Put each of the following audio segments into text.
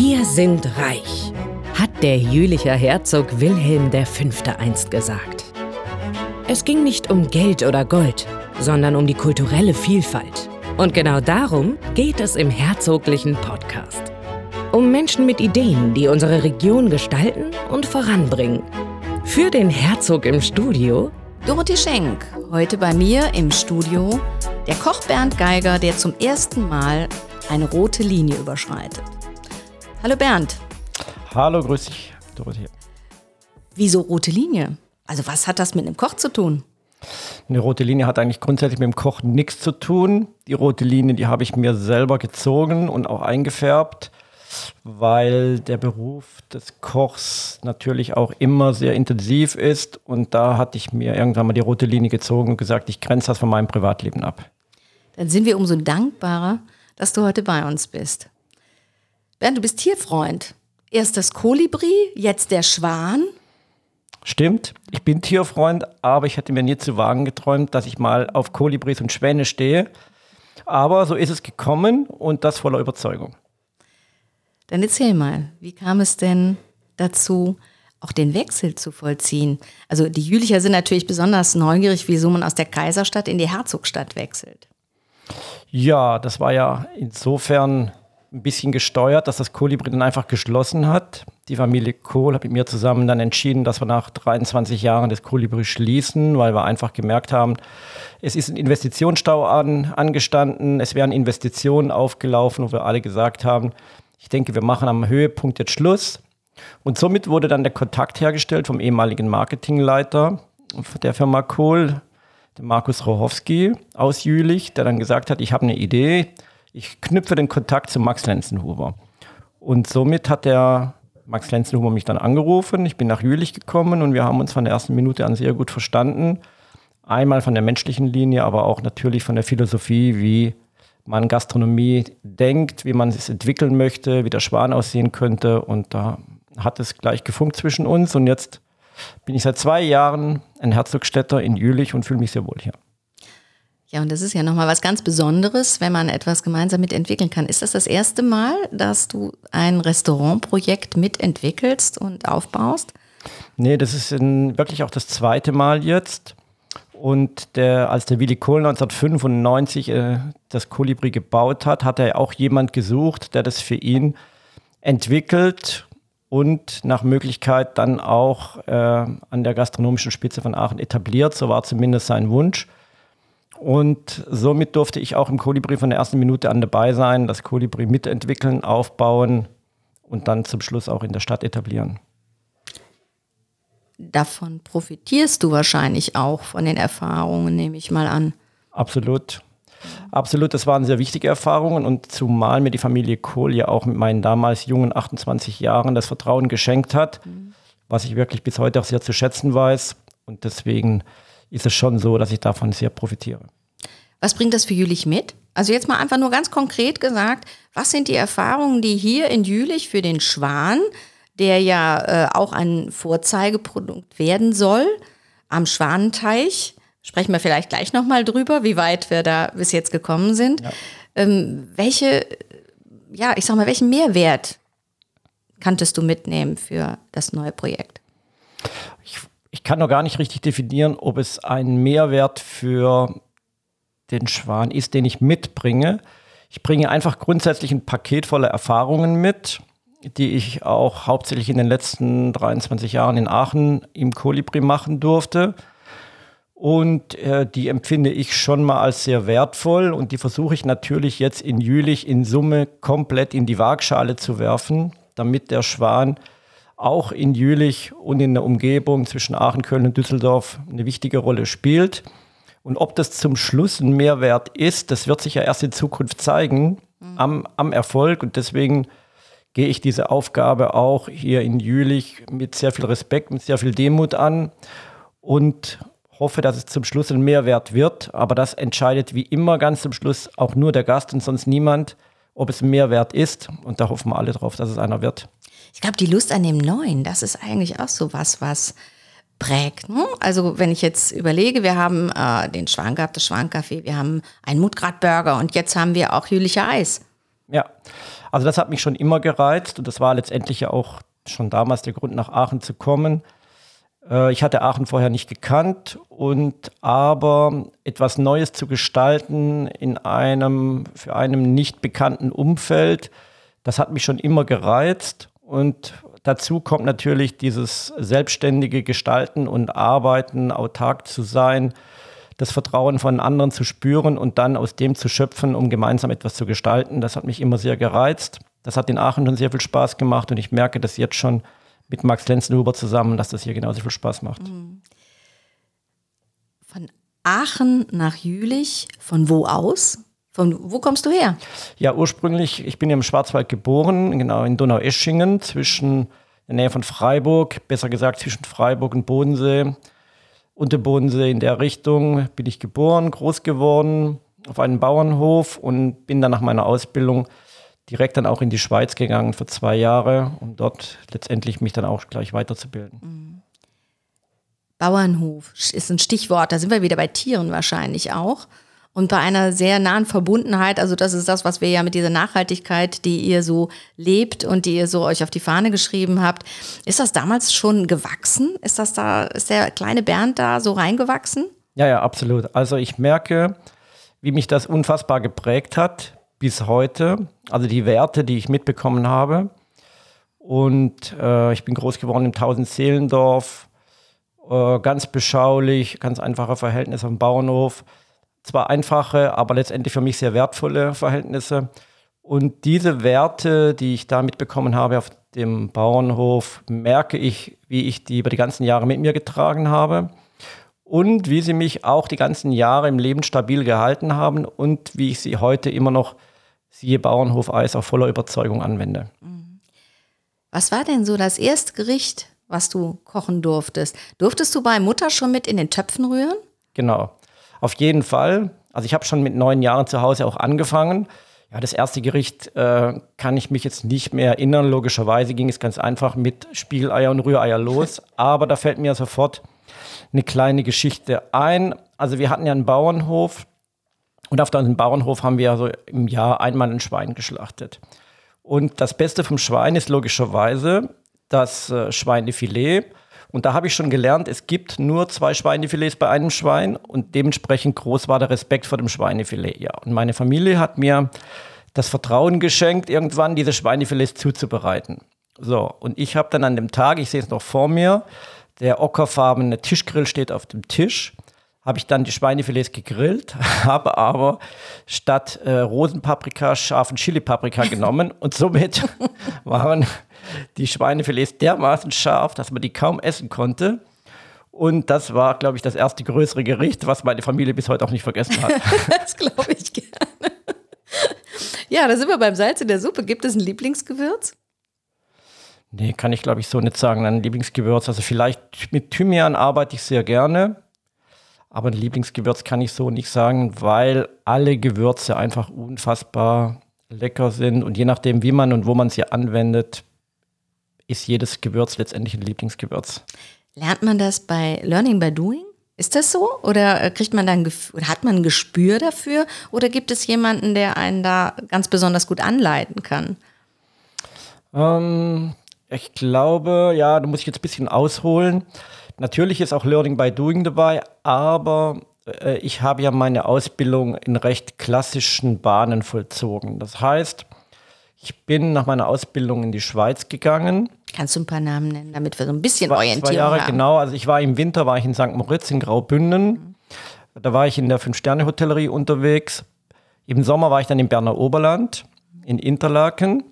Wir sind reich, hat der jülicher Herzog Wilhelm V. einst gesagt. Es ging nicht um Geld oder Gold, sondern um die kulturelle Vielfalt. Und genau darum geht es im herzoglichen Podcast. Um Menschen mit Ideen, die unsere Region gestalten und voranbringen. Für den Herzog im Studio Dorothee Schenk, heute bei mir im Studio, der Koch Bernd Geiger, der zum ersten Mal eine rote Linie überschreitet. Hallo Bernd. Hallo, grüß dich, Dorothee. Wieso rote Linie? Also was hat das mit einem Koch zu tun? Eine rote Linie hat eigentlich grundsätzlich mit dem Kochen nichts zu tun. Die rote Linie, die habe ich mir selber gezogen und auch eingefärbt, weil der Beruf des Kochs natürlich auch immer sehr intensiv ist. Und da hatte ich mir irgendwann mal die rote Linie gezogen und gesagt, ich grenze das von meinem Privatleben ab. Dann sind wir umso dankbarer, dass du heute bei uns bist. Bernd, du bist Tierfreund. Erst das Kolibri, jetzt der Schwan. Stimmt, ich bin Tierfreund, aber ich hätte mir nie zu Wagen geträumt, dass ich mal auf Kolibris und Schwäne stehe. Aber so ist es gekommen und das voller Überzeugung. Dann erzähl mal, wie kam es denn dazu, auch den Wechsel zu vollziehen? Also die Jülicher sind natürlich besonders neugierig, wieso man aus der Kaiserstadt in die Herzogstadt wechselt. Ja, das war ja insofern ein bisschen gesteuert, dass das Kolibri dann einfach geschlossen hat. Die Familie Kohl hat mit mir zusammen dann entschieden, dass wir nach 23 Jahren das Kolibri schließen, weil wir einfach gemerkt haben, es ist ein Investitionsstau an, angestanden, es wären Investitionen aufgelaufen, wo wir alle gesagt haben, ich denke, wir machen am Höhepunkt jetzt Schluss. Und somit wurde dann der Kontakt hergestellt vom ehemaligen Marketingleiter der Firma Kohl, Markus Rohowski aus Jülich, der dann gesagt hat, ich habe eine Idee, ich knüpfe den Kontakt zu Max Lenzenhuber. Und somit hat der Max Lenzenhuber mich dann angerufen. Ich bin nach Jülich gekommen und wir haben uns von der ersten Minute an sehr gut verstanden. Einmal von der menschlichen Linie, aber auch natürlich von der Philosophie, wie man Gastronomie denkt, wie man es entwickeln möchte, wie der Schwan aussehen könnte. Und da hat es gleich gefunkt zwischen uns. Und jetzt bin ich seit zwei Jahren ein Herzogstädter in Jülich und fühle mich sehr wohl hier. Ja, und das ist ja nochmal was ganz Besonderes, wenn man etwas gemeinsam mitentwickeln kann. Ist das das erste Mal, dass du ein Restaurantprojekt mitentwickelst und aufbaust? Nee, das ist in, wirklich auch das zweite Mal jetzt. Und der, als der Willi Kohl 1995 äh, das Kolibri gebaut hat, hat er auch jemand gesucht, der das für ihn entwickelt und nach Möglichkeit dann auch äh, an der gastronomischen Spitze von Aachen etabliert. So war zumindest sein Wunsch. Und somit durfte ich auch im Kolibri von der ersten Minute an dabei sein, das Kolibri mitentwickeln, aufbauen und dann zum Schluss auch in der Stadt etablieren. Davon profitierst du wahrscheinlich auch von den Erfahrungen, nehme ich mal an. Absolut. Absolut, das waren sehr wichtige Erfahrungen und zumal mir die Familie Kohl ja auch mit meinen damals jungen 28 Jahren das Vertrauen geschenkt hat, mhm. was ich wirklich bis heute auch sehr zu schätzen weiß. Und deswegen ist es schon so, dass ich davon sehr profitiere. Was bringt das für Jülich mit? Also jetzt mal einfach nur ganz konkret gesagt, was sind die Erfahrungen, die hier in Jülich für den Schwan, der ja äh, auch ein Vorzeigeprodukt werden soll, am Schwanenteich, sprechen wir vielleicht gleich nochmal drüber, wie weit wir da bis jetzt gekommen sind. Ja. Ähm, welche, ja, ich sag mal, welchen Mehrwert kanntest du mitnehmen für das neue Projekt? ich kann noch gar nicht richtig definieren, ob es ein Mehrwert für den Schwan ist, den ich mitbringe. Ich bringe einfach grundsätzlich ein Paket voller Erfahrungen mit, die ich auch hauptsächlich in den letzten 23 Jahren in Aachen im Kolibri machen durfte. Und äh, die empfinde ich schon mal als sehr wertvoll und die versuche ich natürlich jetzt in Jülich in Summe komplett in die Waagschale zu werfen, damit der Schwan auch in Jülich und in der Umgebung zwischen Aachen, Köln und Düsseldorf eine wichtige Rolle spielt. Und ob das zum Schluss ein Mehrwert ist, das wird sich ja erst in Zukunft zeigen mhm. am, am Erfolg. Und deswegen gehe ich diese Aufgabe auch hier in Jülich mit sehr viel Respekt, mit sehr viel Demut an und hoffe, dass es zum Schluss ein Mehrwert wird. Aber das entscheidet wie immer ganz zum Schluss auch nur der Gast und sonst niemand, ob es ein Mehrwert ist. Und da hoffen wir alle drauf, dass es einer wird. Ich glaube, die Lust an dem Neuen, das ist eigentlich auch so was, was prägt. Ne? Also wenn ich jetzt überlege, wir haben äh, den Schwan gehabt, das Schwancafé, wir haben einen Mutgrad-Burger und jetzt haben wir auch Jülicher Eis. Ja, Also das hat mich schon immer gereizt und das war letztendlich ja auch schon damals der Grund, nach Aachen zu kommen. Äh, ich hatte Aachen vorher nicht gekannt und aber etwas Neues zu gestalten in einem für einem nicht bekannten Umfeld, das hat mich schon immer gereizt und dazu kommt natürlich dieses selbstständige Gestalten und Arbeiten, autark zu sein, das Vertrauen von anderen zu spüren und dann aus dem zu schöpfen, um gemeinsam etwas zu gestalten. Das hat mich immer sehr gereizt. Das hat in Aachen schon sehr viel Spaß gemacht und ich merke das jetzt schon mit Max Lenzenhuber zusammen, dass das hier genauso viel Spaß macht. Mhm. Von Aachen nach Jülich, von wo aus? Von wo kommst du her? Ja, ursprünglich, ich bin im Schwarzwald geboren, genau in Donaueschingen, zwischen der Nähe von Freiburg, besser gesagt zwischen Freiburg und Bodensee. Und der Bodensee in der Richtung bin ich geboren, groß geworden, auf einem Bauernhof und bin dann nach meiner Ausbildung direkt dann auch in die Schweiz gegangen für zwei Jahre, um dort letztendlich mich dann auch gleich weiterzubilden. Mhm. Bauernhof ist ein Stichwort, da sind wir wieder bei Tieren wahrscheinlich auch. Und bei einer sehr nahen Verbundenheit, also das ist das, was wir ja mit dieser Nachhaltigkeit, die ihr so lebt und die ihr so euch auf die Fahne geschrieben habt, ist das damals schon gewachsen? Ist das da, ist der kleine Bernd da so reingewachsen? Ja, ja, absolut. Also ich merke, wie mich das unfassbar geprägt hat bis heute. Also die Werte, die ich mitbekommen habe. Und äh, ich bin groß geworden im Tausendseelendorf. Äh, ganz beschaulich, ganz einfache Verhältnisse am Bauernhof. Zwar einfache, aber letztendlich für mich sehr wertvolle Verhältnisse. Und diese Werte, die ich da mitbekommen habe auf dem Bauernhof, merke ich, wie ich die über die ganzen Jahre mit mir getragen habe und wie sie mich auch die ganzen Jahre im Leben stabil gehalten haben und wie ich sie heute immer noch siehe Bauernhof Eis auf voller Überzeugung anwende. Mhm. Was war denn so das erste Gericht, was du kochen durftest? Durftest du bei Mutter schon mit in den Töpfen rühren? Genau, auf jeden Fall. Also ich habe schon mit neun Jahren zu Hause auch angefangen. Ja, das erste Gericht äh, kann ich mich jetzt nicht mehr erinnern. Logischerweise ging es ganz einfach mit Spiegeleier und Rühreier los. Aber da fällt mir sofort eine kleine Geschichte ein. Also wir hatten ja einen Bauernhof und auf diesem Bauernhof haben wir also im Jahr einmal ein Schwein geschlachtet. Und das Beste vom Schwein ist logischerweise das äh, Schweinefilet. Und da habe ich schon gelernt, es gibt nur zwei Schweinefilets bei einem Schwein und dementsprechend groß war der Respekt vor dem Schweinefilet. Ja, und meine Familie hat mir das Vertrauen geschenkt, irgendwann diese Schweinefilets zuzubereiten. So, und ich habe dann an dem Tag, ich sehe es noch vor mir, der ockerfarbene Tischgrill steht auf dem Tisch habe ich dann die Schweinefilets gegrillt, habe aber statt äh, Rosenpaprika scharfen Chili-Paprika genommen und somit waren die Schweinefilets dermaßen scharf, dass man die kaum essen konnte. Und das war, glaube ich, das erste größere Gericht, was meine Familie bis heute auch nicht vergessen hat. das glaube ich gerne. Ja, da sind wir beim Salz in der Suppe. Gibt es ein Lieblingsgewürz? Nee, kann ich, glaube ich, so nicht sagen. Ein Lieblingsgewürz. Also vielleicht mit Thymian arbeite ich sehr gerne. Aber ein Lieblingsgewürz kann ich so nicht sagen, weil alle Gewürze einfach unfassbar lecker sind. Und je nachdem, wie man und wo man sie anwendet, ist jedes Gewürz letztendlich ein Lieblingsgewürz. Lernt man das bei Learning by Doing? Ist das so? Oder äh, kriegt man dann hat man ein Gespür dafür? Oder gibt es jemanden, der einen da ganz besonders gut anleiten kann? Ähm, ich glaube, ja, da muss ich jetzt ein bisschen ausholen. Natürlich ist auch Learning by Doing dabei, aber äh, ich habe ja meine Ausbildung in recht klassischen Bahnen vollzogen. Das heißt, ich bin nach meiner Ausbildung in die Schweiz gegangen. Kannst du ein paar Namen nennen, damit wir so ein bisschen war, Orientierung zwei Jahre, haben? Genau, also ich war im Winter war ich in St. Moritz in Graubünden. Mhm. Da war ich in der Fünf-Sterne-Hotellerie unterwegs. Im Sommer war ich dann im Berner Oberland, in Interlaken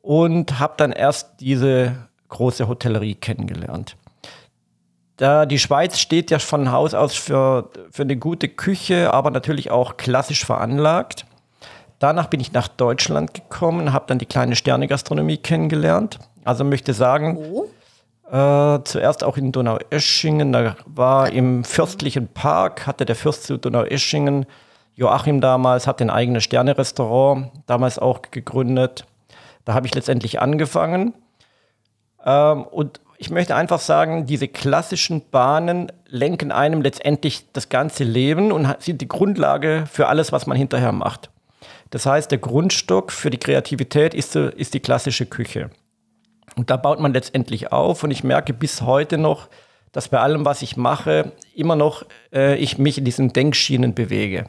und habe dann erst diese große Hotellerie kennengelernt. Da die Schweiz steht ja von Haus aus für, für eine gute Küche, aber natürlich auch klassisch veranlagt. Danach bin ich nach Deutschland gekommen, habe dann die kleine Sternegastronomie kennengelernt. Also möchte sagen, oh. äh, zuerst auch in Donaueschingen, da war im fürstlichen Park, hatte der Fürst zu Donaueschingen, Joachim damals, hat ein eigenes Sterne-Restaurant damals auch gegründet. Da habe ich letztendlich angefangen. Ähm, und ich möchte einfach sagen, diese klassischen Bahnen lenken einem letztendlich das ganze Leben und sind die Grundlage für alles, was man hinterher macht. Das heißt, der Grundstock für die Kreativität ist, ist die klassische Küche. Und da baut man letztendlich auf und ich merke bis heute noch, dass bei allem, was ich mache, immer noch äh, ich mich in diesen Denkschienen bewege.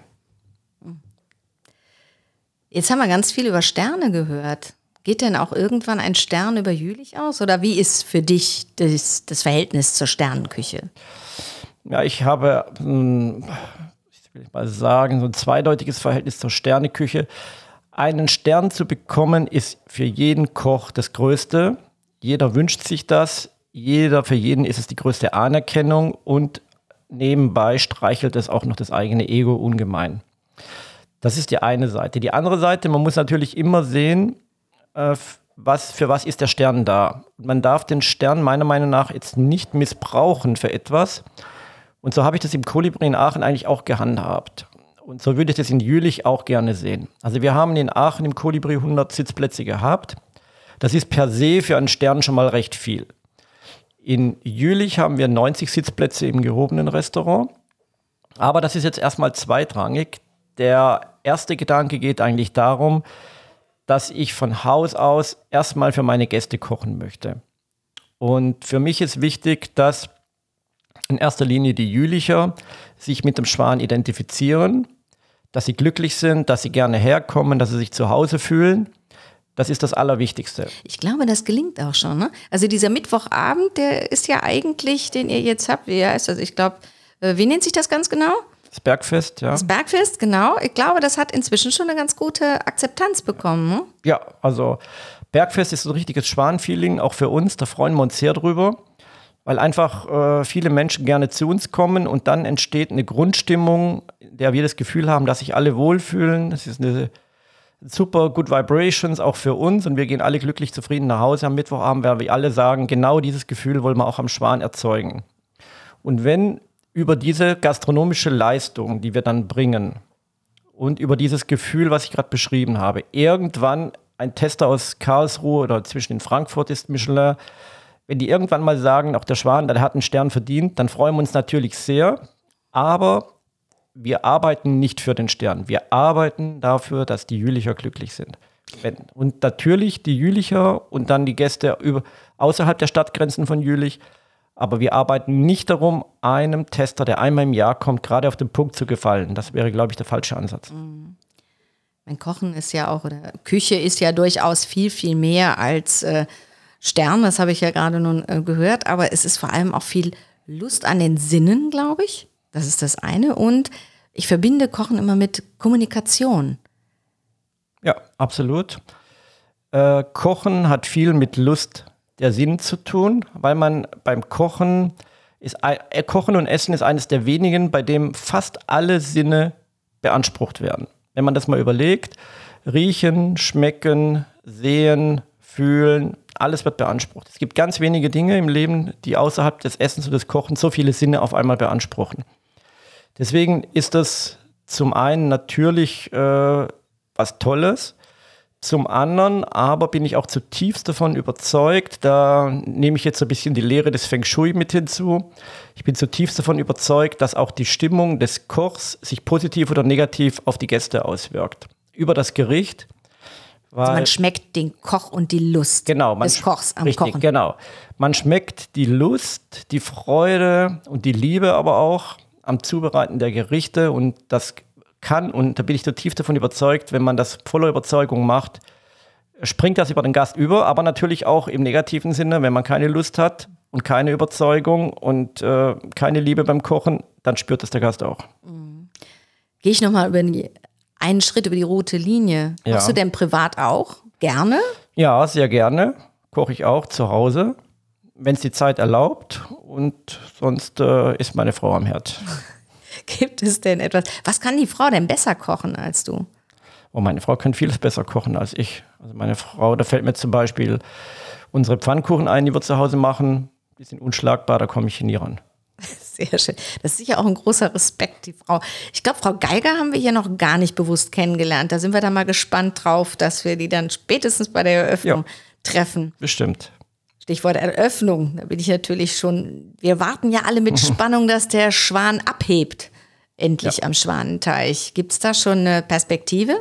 Jetzt haben wir ganz viel über Sterne gehört. Geht denn auch irgendwann ein Stern über Jülich aus? Oder wie ist für dich das, das Verhältnis zur Sternenküche? Ja, ich habe, hm, ich will mal sagen, so ein zweideutiges Verhältnis zur Sterneküche. Einen Stern zu bekommen, ist für jeden Koch das Größte. Jeder wünscht sich das. Jeder, für jeden ist es die größte Anerkennung und nebenbei streichelt es auch noch das eigene Ego ungemein. Das ist die eine Seite. Die andere Seite, man muss natürlich immer sehen, äh, was, für was ist der Stern da. Man darf den Stern meiner Meinung nach jetzt nicht missbrauchen für etwas. Und so habe ich das im Kolibri in Aachen eigentlich auch gehandhabt. Und so würde ich das in Jülich auch gerne sehen. Also wir haben in Aachen im Kolibri 100 Sitzplätze gehabt. Das ist per se für einen Stern schon mal recht viel. In Jülich haben wir 90 Sitzplätze im gehobenen Restaurant. Aber das ist jetzt erstmal zweitrangig. Der erste Gedanke geht eigentlich darum, dass ich von Haus aus erstmal für meine Gäste kochen möchte. Und für mich ist wichtig, dass in erster Linie die Jülicher sich mit dem Schwan identifizieren, dass sie glücklich sind, dass sie gerne herkommen, dass sie sich zu Hause fühlen. Das ist das Allerwichtigste. Ich glaube, das gelingt auch schon. Ne? Also dieser Mittwochabend, der ist ja eigentlich, den ihr jetzt habt, wie heißt das? Ich glaube, äh, wie nennt sich das ganz genau? Das Bergfest, ja. Das Bergfest, genau. Ich glaube, das hat inzwischen schon eine ganz gute Akzeptanz bekommen. Ne? Ja, also Bergfest ist ein richtiges Schwanfeeling, auch für uns. Da freuen wir uns sehr drüber weil einfach äh, viele Menschen gerne zu uns kommen und dann entsteht eine Grundstimmung, in der wir das Gefühl haben, dass sich alle wohlfühlen. Es ist eine super Good Vibrations auch für uns und wir gehen alle glücklich zufrieden nach Hause am Mittwochabend, weil wir alle sagen, genau dieses Gefühl wollen wir auch am Schwan erzeugen. Und wenn über diese gastronomische Leistung, die wir dann bringen und über dieses Gefühl, was ich gerade beschrieben habe, irgendwann ein Tester aus Karlsruhe oder zwischen in Frankfurt ist Michelin, wenn die irgendwann mal sagen, auch der Schwan, der hat einen Stern verdient, dann freuen wir uns natürlich sehr. Aber wir arbeiten nicht für den Stern. Wir arbeiten dafür, dass die Jülicher glücklich sind. Und natürlich die Jülicher und dann die Gäste über, außerhalb der Stadtgrenzen von Jülich. Aber wir arbeiten nicht darum, einem Tester, der einmal im Jahr kommt, gerade auf den Punkt zu gefallen. Das wäre, glaube ich, der falsche Ansatz. Mhm. Mein Kochen ist ja auch, oder Küche ist ja durchaus viel, viel mehr als äh, Stern, das habe ich ja gerade nun äh, gehört, aber es ist vor allem auch viel Lust an den Sinnen, glaube ich. Das ist das eine. Und ich verbinde Kochen immer mit Kommunikation. Ja, absolut. Äh, Kochen hat viel mit Lust der Sinn zu tun, weil man beim Kochen ist, äh, Kochen und Essen ist eines der wenigen, bei dem fast alle Sinne beansprucht werden. Wenn man das mal überlegt, riechen, schmecken, sehen, fühlen, alles wird beansprucht. Es gibt ganz wenige Dinge im Leben, die außerhalb des Essens und des Kochens so viele Sinne auf einmal beanspruchen. Deswegen ist das zum einen natürlich äh, was Tolles, zum anderen aber bin ich auch zutiefst davon überzeugt, da nehme ich jetzt ein bisschen die Lehre des Feng Shui mit hinzu. Ich bin zutiefst davon überzeugt, dass auch die Stimmung des Kochs sich positiv oder negativ auf die Gäste auswirkt. Über das Gericht also man schmeckt den Koch und die Lust genau, des Kochs am richtig, Kochen. Genau. Man schmeckt die Lust, die Freude und die Liebe aber auch am Zubereiten der Gerichte und das kann, und da bin ich tief davon überzeugt, wenn man das voller Überzeugung macht, springt das über den Gast über, aber natürlich auch im negativen Sinne, wenn man keine Lust hat und keine Überzeugung und äh, keine Liebe beim Kochen, dann spürt das der Gast auch. Mhm. Gehe ich nochmal über einen Schritt über die rote Linie. Ja. Machst du denn privat auch? Gerne? Ja, sehr gerne. Koche ich auch zu Hause, wenn es die Zeit erlaubt. Und sonst äh, ist meine Frau am Herd. Gibt es denn etwas? Was kann die Frau denn besser kochen als du? Oh, meine Frau kann vieles besser kochen als ich. Also meine Frau, da fällt mir zum Beispiel unsere Pfannkuchen ein, die wir zu Hause machen. Die sind unschlagbar, da komme ich nie ran. Sehr schön. Das ist sicher auch ein großer Respekt, die Frau. Ich glaube, Frau Geiger haben wir hier noch gar nicht bewusst kennengelernt. Da sind wir dann mal gespannt drauf, dass wir die dann spätestens bei der Eröffnung ja, treffen. Bestimmt. Stichwort Eröffnung. Da bin ich natürlich schon. Wir warten ja alle mit Spannung, dass der Schwan abhebt. Endlich ja. am Schwanenteich. Gibt es da schon eine Perspektive?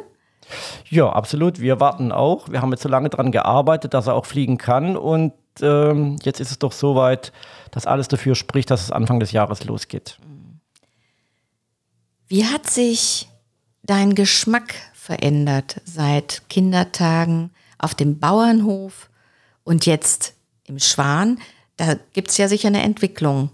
Ja, absolut. Wir warten auch. Wir haben jetzt so lange daran gearbeitet, dass er auch fliegen kann. Und ähm, jetzt ist es doch soweit, dass alles dafür spricht, dass es Anfang des Jahres losgeht. Wie hat sich dein Geschmack verändert seit Kindertagen auf dem Bauernhof und jetzt im Schwan? Da gibt es ja sicher eine Entwicklung.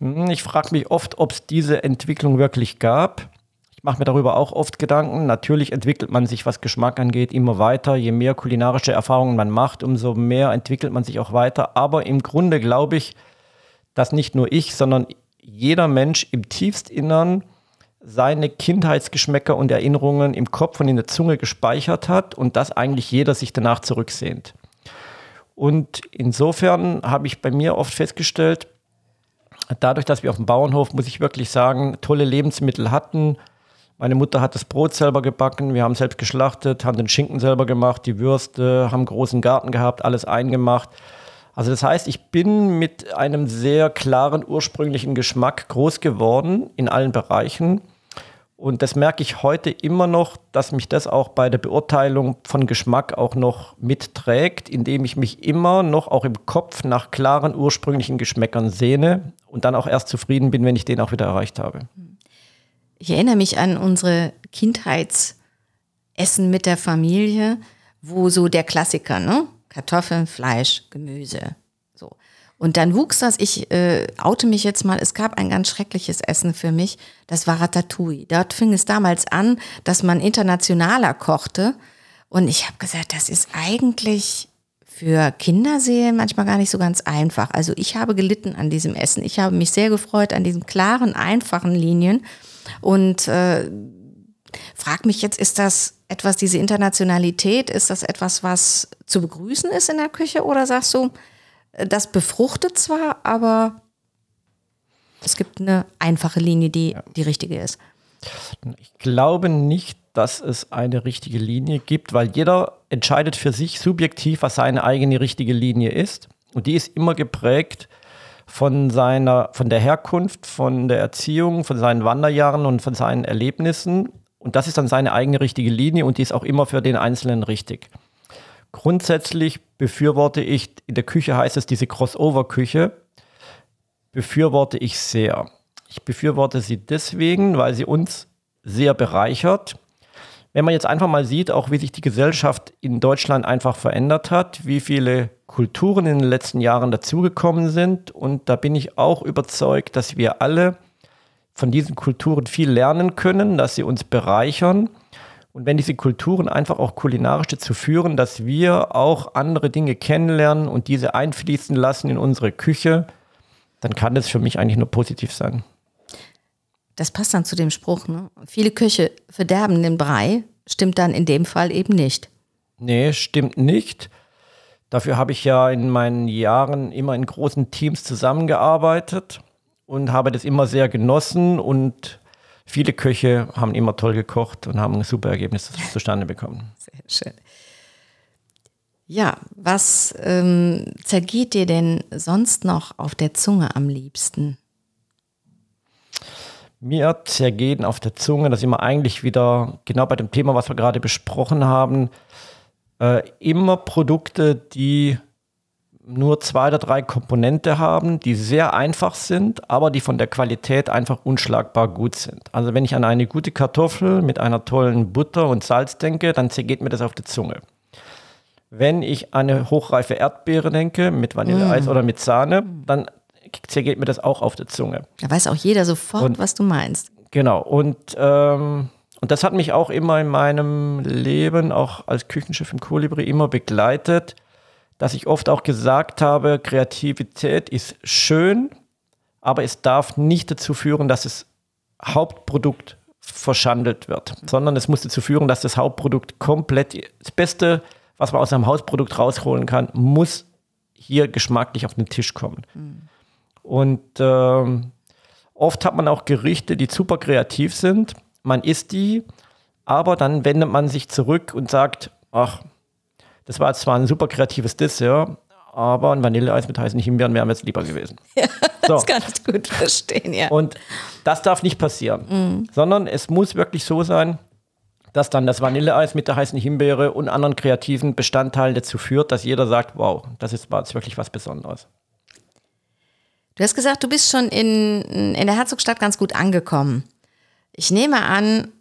Hm, ich frage mich oft, ob es diese Entwicklung wirklich gab. Ich mache mir darüber auch oft Gedanken. Natürlich entwickelt man sich, was Geschmack angeht, immer weiter. Je mehr kulinarische Erfahrungen man macht, umso mehr entwickelt man sich auch weiter. Aber im Grunde glaube ich, dass nicht nur ich, sondern jeder Mensch im Tiefstinnern seine Kindheitsgeschmäcker und Erinnerungen im Kopf und in der Zunge gespeichert hat und dass eigentlich jeder sich danach zurücksehnt. Und insofern habe ich bei mir oft festgestellt, dadurch, dass wir auf dem Bauernhof, muss ich wirklich sagen, tolle Lebensmittel hatten, meine Mutter hat das Brot selber gebacken, wir haben selbst geschlachtet, haben den Schinken selber gemacht, die Würste, haben großen Garten gehabt, alles eingemacht. Also das heißt, ich bin mit einem sehr klaren ursprünglichen Geschmack groß geworden in allen Bereichen. Und das merke ich heute immer noch, dass mich das auch bei der Beurteilung von Geschmack auch noch mitträgt, indem ich mich immer noch auch im Kopf nach klaren ursprünglichen Geschmäckern sehne und dann auch erst zufrieden bin, wenn ich den auch wieder erreicht habe. Ich erinnere mich an unsere Kindheitsessen mit der Familie, wo so der Klassiker, ne? Kartoffeln, Fleisch, Gemüse. Und dann wuchs das, ich äh, oute mich jetzt mal, es gab ein ganz schreckliches Essen für mich, das war Ratatouille. Dort fing es damals an, dass man internationaler kochte. Und ich habe gesagt, das ist eigentlich für Kinderseelen manchmal gar nicht so ganz einfach. Also ich habe gelitten an diesem Essen. Ich habe mich sehr gefreut an diesen klaren, einfachen Linien. Und äh, frag mich jetzt, ist das etwas, diese Internationalität, ist das etwas, was zu begrüßen ist in der Küche oder sagst du, das befruchtet zwar, aber es gibt eine einfache Linie, die ja. die richtige ist? Ich glaube nicht, dass es eine richtige Linie gibt, weil jeder entscheidet für sich subjektiv, was seine eigene richtige Linie ist. Und die ist immer geprägt von seiner, von der Herkunft, von der Erziehung, von seinen Wanderjahren und von seinen Erlebnissen. Und das ist dann seine eigene richtige Linie und die ist auch immer für den Einzelnen richtig. Grundsätzlich befürworte ich, in der Küche heißt es diese Crossover-Küche, befürworte ich sehr. Ich befürworte sie deswegen, weil sie uns sehr bereichert. Wenn man jetzt einfach mal sieht, auch wie sich die Gesellschaft in Deutschland einfach verändert hat, wie viele Kulturen in den letzten Jahren dazugekommen sind. Und da bin ich auch überzeugt, dass wir alle von diesen Kulturen viel lernen können, dass sie uns bereichern. Und wenn diese Kulturen einfach auch kulinarisch dazu führen, dass wir auch andere Dinge kennenlernen und diese einfließen lassen in unsere Küche, dann kann das für mich eigentlich nur positiv sein. Das passt dann zu dem Spruch, ne? Viele Köche verderben den Brei, stimmt dann in dem Fall eben nicht. Nee, stimmt nicht. Dafür habe ich ja in meinen Jahren immer in großen Teams zusammengearbeitet und habe das immer sehr genossen und viele Köche haben immer toll gekocht und haben ein super Ergebnis zustande bekommen. Sehr schön. Ja, was ähm, zergeht dir denn sonst noch auf der Zunge am liebsten? Mir zergehen auf der Zunge, das immer eigentlich wieder genau bei dem Thema, was wir gerade besprochen haben, äh, immer Produkte, die nur zwei oder drei Komponente haben, die sehr einfach sind, aber die von der Qualität einfach unschlagbar gut sind. Also wenn ich an eine gute Kartoffel mit einer tollen Butter und Salz denke, dann zergeht mir das auf die Zunge. Wenn ich an eine hochreife Erdbeere denke, mit Vanilleeis mm. oder mit Sahne, dann zergeht mir das auch auf die Zunge. Da weiß auch jeder sofort, und, was du meinst. Genau. Und ähm, und das hat mich auch immer in meinem Leben, auch als Küchenchef im Kolibri, immer begleitet, dass ich oft auch gesagt habe, Kreativität ist schön, aber es darf nicht dazu führen, dass das Hauptprodukt verschandelt wird, sondern es muss dazu führen, dass das Hauptprodukt komplett, das Beste, was man aus einem Hausprodukt rausholen kann, muss hier geschmacklich auf den Tisch kommen. Mhm. Und ähm, oft hat man auch Gerichte, die super kreativ sind, man isst die, aber dann wendet man sich zurück und sagt, ach, das war zwar ein super kreatives Dessert, aber ein Vanilleeis mit heißen Himbeeren wäre mir jetzt lieber gewesen. Ja, so. das kann ich gut verstehen, ja. Und das darf nicht passieren, mhm. sondern es muss wirklich so sein, dass dann das Vanilleeis mit der heißen Himbeere und anderen kreativen Bestandteilen dazu führt, dass jeder sagt, wow, das ist war jetzt wirklich was Besonderes. Du hast gesagt, du bist schon in, in der Herzogstadt ganz gut angekommen. Ich nehme an,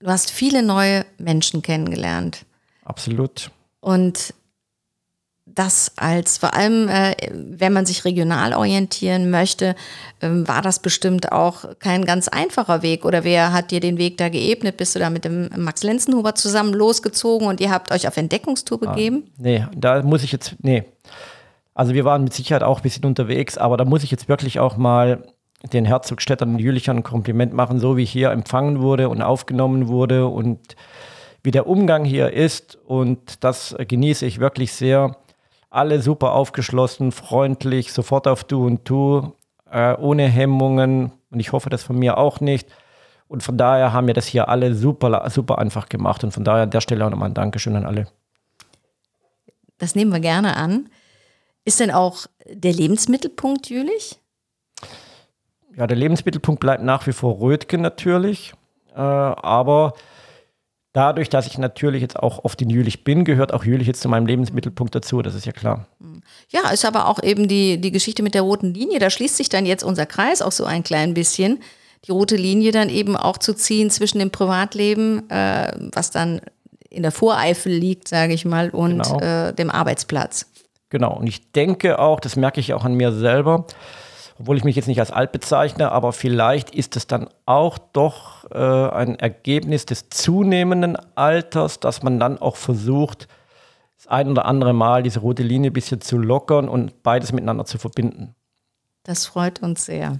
du hast viele neue Menschen kennengelernt. Absolut. Und das als, vor allem, äh, wenn man sich regional orientieren möchte, ähm, war das bestimmt auch kein ganz einfacher Weg. Oder wer hat dir den Weg da geebnet? Bist du da mit dem Max Lenzenhuber zusammen losgezogen und ihr habt euch auf Entdeckungstour ah, begeben? Ah, nee, da muss ich jetzt, nee. Also wir waren mit Sicherheit auch ein bisschen unterwegs, aber da muss ich jetzt wirklich auch mal den Herzogstädtern und Jülichern ein Kompliment machen, so wie hier empfangen wurde und aufgenommen wurde und wie der Umgang hier ist. Und das genieße ich wirklich sehr alle super aufgeschlossen, freundlich, sofort auf Du und Du, äh, ohne Hemmungen. Und ich hoffe, das von mir auch nicht. Und von daher haben wir das hier alle super, super einfach gemacht. Und von daher an der Stelle auch nochmal ein Dankeschön an alle. Das nehmen wir gerne an. Ist denn auch der Lebensmittelpunkt Jülich? Ja, der Lebensmittelpunkt bleibt nach wie vor Rötgen natürlich. Äh, aber Dadurch, dass ich natürlich jetzt auch oft in Jülich bin, gehört auch Jülich jetzt zu meinem Lebensmittelpunkt dazu, das ist ja klar. Ja, ist aber auch eben die, die Geschichte mit der roten Linie. Da schließt sich dann jetzt unser Kreis auch so ein klein bisschen. Die rote Linie dann eben auch zu ziehen zwischen dem Privatleben, äh, was dann in der Voreifel liegt, sage ich mal, und genau. äh, dem Arbeitsplatz. Genau, und ich denke auch, das merke ich auch an mir selber, obwohl ich mich jetzt nicht als alt bezeichne, aber vielleicht ist es dann auch doch äh, ein Ergebnis des zunehmenden Alters, dass man dann auch versucht, das ein oder andere Mal diese rote Linie ein bisschen zu lockern und beides miteinander zu verbinden. Das freut uns sehr.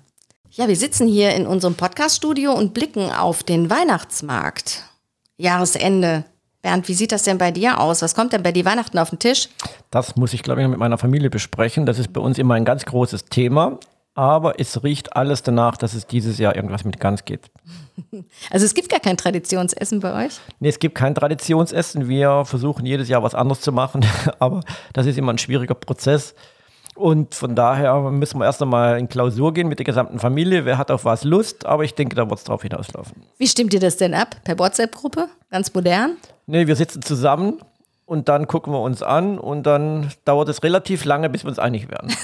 Ja, wir sitzen hier in unserem Podcaststudio und blicken auf den Weihnachtsmarkt. Jahresende. Bernd, wie sieht das denn bei dir aus? Was kommt denn bei dir Weihnachten auf den Tisch? Das muss ich, glaube ich, mit meiner Familie besprechen. Das ist bei uns immer ein ganz großes Thema aber es riecht alles danach, dass es dieses Jahr irgendwas mit Gans gibt. Also es gibt gar kein Traditionsessen bei euch? Nee, es gibt kein Traditionsessen. Wir versuchen jedes Jahr was anderes zu machen, aber das ist immer ein schwieriger Prozess. Und von daher müssen wir erst einmal in Klausur gehen mit der gesamten Familie. Wer hat auf was Lust? Aber ich denke, da wird es drauf hinauslaufen. Wie stimmt ihr das denn ab? Per WhatsApp-Gruppe? Ganz modern? Nee, wir sitzen zusammen und dann gucken wir uns an und dann dauert es relativ lange, bis wir uns einig werden.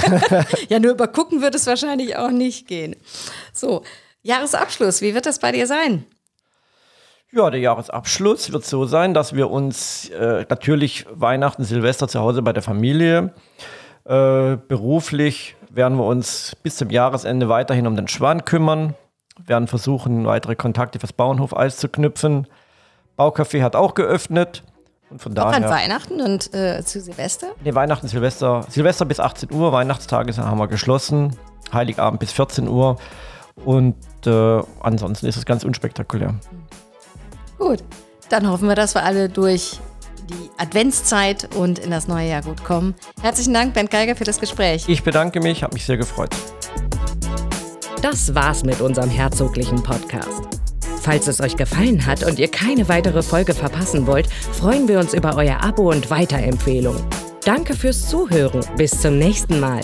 ja, nur über gucken wird es wahrscheinlich auch nicht gehen. So, Jahresabschluss, wie wird das bei dir sein? Ja, der Jahresabschluss wird so sein, dass wir uns äh, natürlich Weihnachten, Silvester zu Hause bei der Familie, äh, beruflich werden wir uns bis zum Jahresende weiterhin um den Schwan kümmern, werden versuchen, weitere Kontakte fürs Bauernhof-Eis zu knüpfen. Baucafé hat auch geöffnet. Und von daher, auch an Weihnachten und äh, zu Silvester? Nee, Weihnachten, Silvester. Silvester bis 18 Uhr, Weihnachtstage haben wir geschlossen. Heiligabend bis 14 Uhr. Und äh, ansonsten ist es ganz unspektakulär. Gut, dann hoffen wir, dass wir alle durch die Adventszeit und in das neue Jahr gut kommen. Herzlichen Dank, Ben Geiger, für das Gespräch. Ich bedanke mich, habe mich sehr gefreut. Das war's mit unserem herzoglichen Podcast. Falls es euch gefallen hat und ihr keine weitere Folge verpassen wollt, freuen wir uns über euer Abo und Weiterempfehlung. Danke fürs Zuhören. Bis zum nächsten Mal.